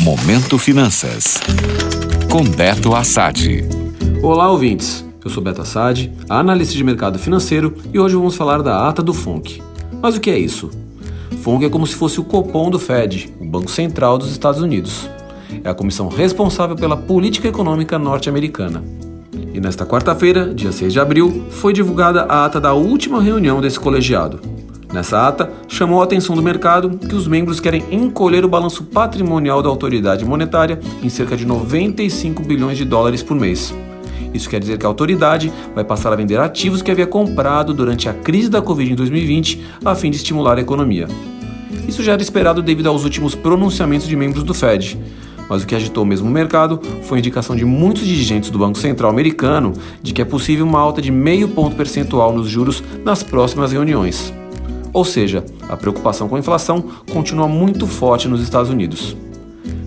Momento Finanças. Com Beto Assad. Olá, ouvintes. Eu sou Beto Assad, analista de mercado financeiro, e hoje vamos falar da ata do FONC. Mas o que é isso? FONC é como se fosse o Copom do Fed, o Banco Central dos Estados Unidos. É a comissão responsável pela política econômica norte-americana. E nesta quarta-feira, dia 6 de abril, foi divulgada a ata da última reunião desse colegiado. Nessa ata, chamou a atenção do mercado que os membros querem encolher o balanço patrimonial da autoridade monetária em cerca de 95 bilhões de dólares por mês. Isso quer dizer que a autoridade vai passar a vender ativos que havia comprado durante a crise da Covid em 2020 a fim de estimular a economia. Isso já era esperado devido aos últimos pronunciamentos de membros do Fed, mas o que agitou mesmo o mercado foi a indicação de muitos dirigentes do Banco Central americano de que é possível uma alta de meio ponto percentual nos juros nas próximas reuniões. Ou seja, a preocupação com a inflação continua muito forte nos Estados Unidos.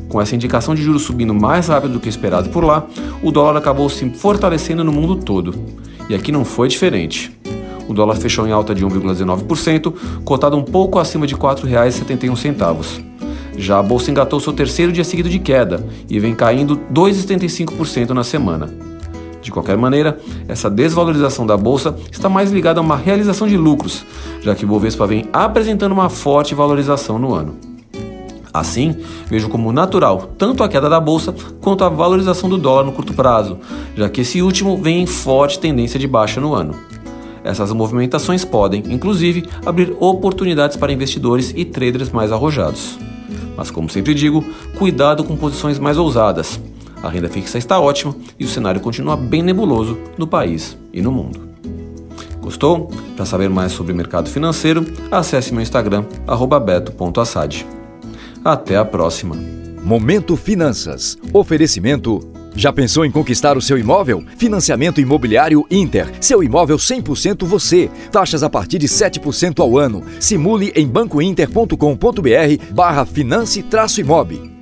Com essa indicação de juros subindo mais rápido do que esperado por lá, o dólar acabou se fortalecendo no mundo todo. E aqui não foi diferente. O dólar fechou em alta de 1,19%, cotado um pouco acima de R$ 4,71. Já a bolsa engatou seu terceiro dia seguido de queda e vem caindo 2,75% na semana. De qualquer maneira, essa desvalorização da bolsa está mais ligada a uma realização de lucros, já que o Bovespa vem apresentando uma forte valorização no ano. Assim, vejo como natural tanto a queda da bolsa quanto a valorização do dólar no curto prazo, já que esse último vem em forte tendência de baixa no ano. Essas movimentações podem, inclusive, abrir oportunidades para investidores e traders mais arrojados. Mas, como sempre digo, cuidado com posições mais ousadas, a renda fixa está ótima e o cenário continua bem nebuloso no país e no mundo. Gostou? Para saber mais sobre mercado financeiro, acesse meu Instagram, beto.assad. Até a próxima. Momento Finanças. Oferecimento. Já pensou em conquistar o seu imóvel? Financiamento Imobiliário Inter. Seu imóvel 100% você. Taxas a partir de 7% ao ano. Simule em bancointer.com.br barra finance-imob.